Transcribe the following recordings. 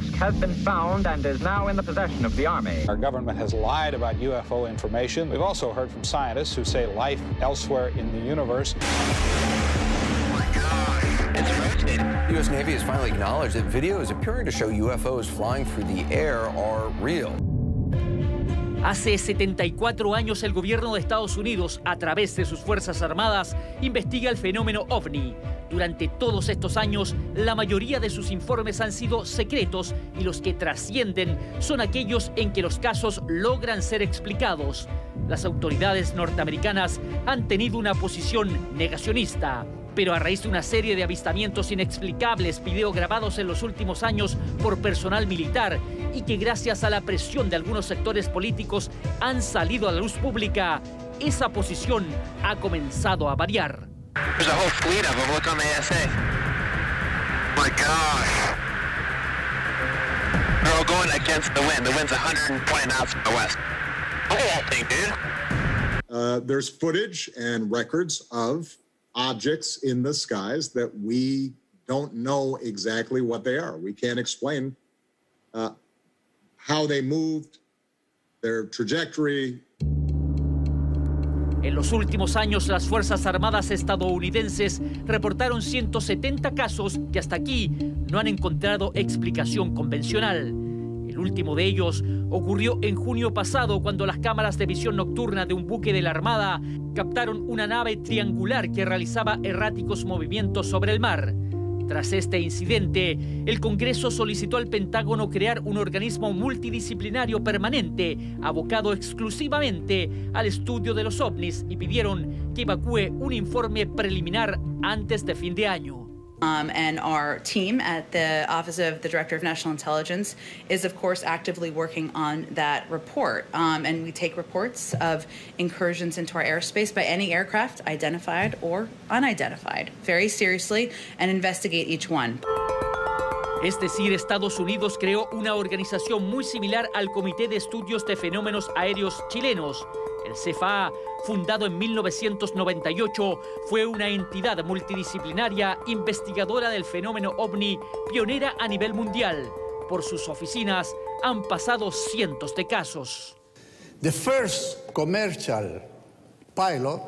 disc has been found and is now in the possession of the Army. Our government has lied about UFO information. We've also heard from scientists who say life elsewhere in the universe. My God, it's wrecked. The U.S. Navy has finally acknowledged that videos appearing to show UFOs flying through the air are real. Hace 74 años el gobierno de Estados Unidos, a través de sus Fuerzas Armadas, investiga el fenómeno ovni. Durante todos estos años, la mayoría de sus informes han sido secretos y los que trascienden son aquellos en que los casos logran ser explicados. Las autoridades norteamericanas han tenido una posición negacionista pero a raíz de una serie de avistamientos inexplicables videograbados en los últimos años por personal militar y que gracias a la presión de algunos sectores políticos han salido a la luz pública, esa posición ha comenzado a variar. There's a whole fleet of them. Look on the ASA. My gosh. They're all going against the wind. The wind's 120 knots from the west. Look at that thing, dude. Uh, there's footage and records of objects in the skies that we don't know exactly what they are. We can't explain uh, how they moved, their trajectory. En los últimos años, las Fuerzas Armadas estadounidenses reportaron 170 casos que hasta aquí no han encontrado explicación convencional. El último de ellos ocurrió en junio pasado cuando las cámaras de visión nocturna de un buque de la Armada captaron una nave triangular que realizaba erráticos movimientos sobre el mar. Tras este incidente, el Congreso solicitó al Pentágono crear un organismo multidisciplinario permanente abocado exclusivamente al estudio de los ovnis y pidieron que evacúe un informe preliminar antes de fin de año. Um, and our team at the Office of the Director of National Intelligence is, of course, actively working on that report. Um, and we take reports of incursions into our airspace by any aircraft, identified or unidentified, very seriously and investigate each one. Es decir, Estados Unidos creó una organización muy similar al Comité de Estudios de Fenómenos Aéreos Chilenos. El CFA, fundado en 1998, fue una entidad multidisciplinaria investigadora del fenómeno ovni, pionera a nivel mundial. Por sus oficinas han pasado cientos de casos. The first commercial pilot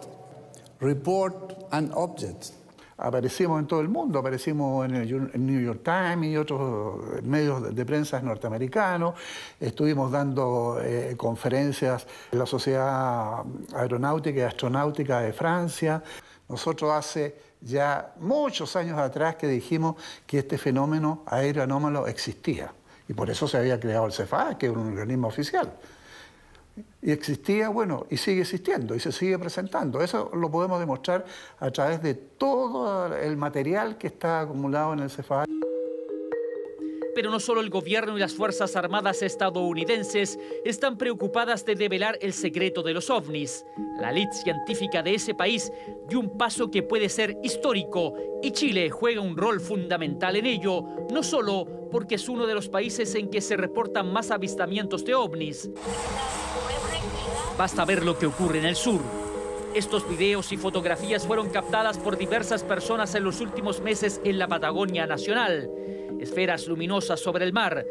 report an object aparecimos en todo el mundo, aparecimos en el New York Times y otros medios de prensa norteamericanos, estuvimos dando eh, conferencias en la Sociedad Aeronáutica y Astronáutica de Francia. Nosotros hace ya muchos años atrás que dijimos que este fenómeno aéreo anómalo existía y por eso se había creado el CEFA, que es un organismo oficial. Y existía, bueno, y sigue existiendo y se sigue presentando. Eso lo podemos demostrar a través de todo el material que está acumulado en el CEFA. Pero no solo el gobierno y las Fuerzas Armadas estadounidenses están preocupadas de develar el secreto de los ovnis. La elite científica de ese país dio un paso que puede ser histórico y Chile juega un rol fundamental en ello, no solo porque es uno de los países en que se reportan más avistamientos de ovnis. Basta ver lo que ocurre en el sur. Estos videos y fotografías fueron captadas por diversas personas en los últimos meses en la Patagonia Nacional. Esferas luminosas sobre el mar,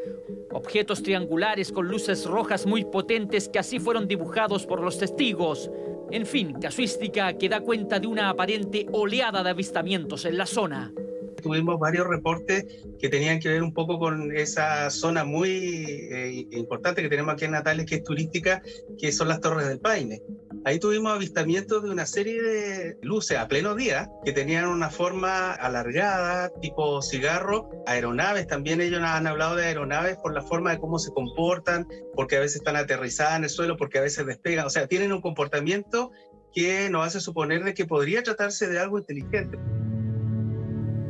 objetos triangulares con luces rojas muy potentes que así fueron dibujados por los testigos. En fin, casuística que da cuenta de una aparente oleada de avistamientos en la zona tuvimos varios reportes que tenían que ver un poco con esa zona muy eh, importante que tenemos aquí en Natales, que es turística, que son las Torres del Paine. Ahí tuvimos avistamientos de una serie de luces a pleno día que tenían una forma alargada, tipo cigarro, aeronaves, también ellos han hablado de aeronaves por la forma de cómo se comportan, porque a veces están aterrizadas en el suelo, porque a veces despegan, o sea, tienen un comportamiento que nos hace suponer de que podría tratarse de algo inteligente.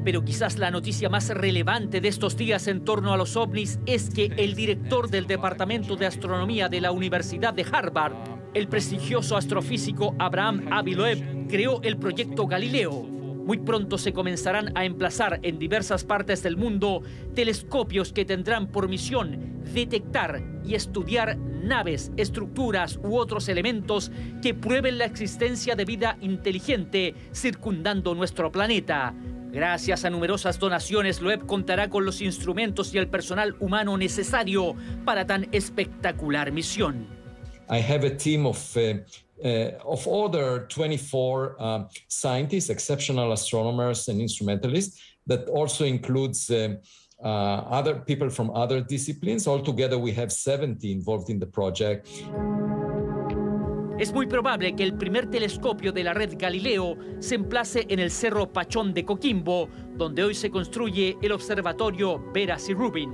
Pero quizás la noticia más relevante de estos días en torno a los ovnis es que el director del Departamento de Astronomía de la Universidad de Harvard, el prestigioso astrofísico Abraham Abiloeb, creó el proyecto Galileo. Muy pronto se comenzarán a emplazar en diversas partes del mundo telescopios que tendrán por misión detectar y estudiar naves, estructuras u otros elementos que prueben la existencia de vida inteligente circundando nuestro planeta Gracias a numerosas donaciones, Loeb contará con los instrumentos y el personal humano necesario para tan espectacular misión. I have a team of uh, uh, of other 24 um, scientists, exceptional astronomers and instrumentalists, that also includes uh, uh, other people from other disciplines. Altogether, we have 70 involved in the project. Es muy probable que el primer telescopio de la red Galileo se emplace en el Cerro Pachón de Coquimbo, donde hoy se construye el observatorio Veras y Rubin.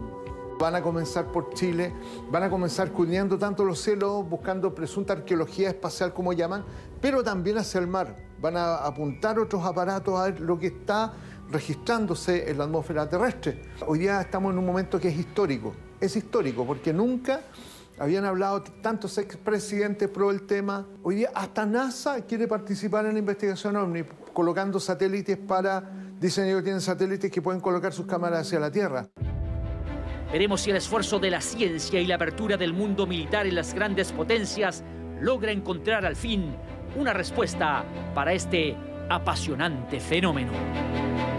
Van a comenzar por Chile, van a comenzar cubriendo tanto los cielos, buscando presunta arqueología espacial, como llaman, pero también hacia el mar. Van a apuntar otros aparatos a ver lo que está registrándose en la atmósfera terrestre. Hoy día estamos en un momento que es histórico. Es histórico porque nunca habían hablado tantos expresidentes pro el tema. Hoy día hasta NASA quiere participar en la investigación OVNI, colocando satélites para... Dicen ellos tienen satélites que pueden colocar sus cámaras hacia la Tierra. Veremos si el esfuerzo de la ciencia y la apertura del mundo militar en las grandes potencias logra encontrar al fin una respuesta para este apasionante fenómeno.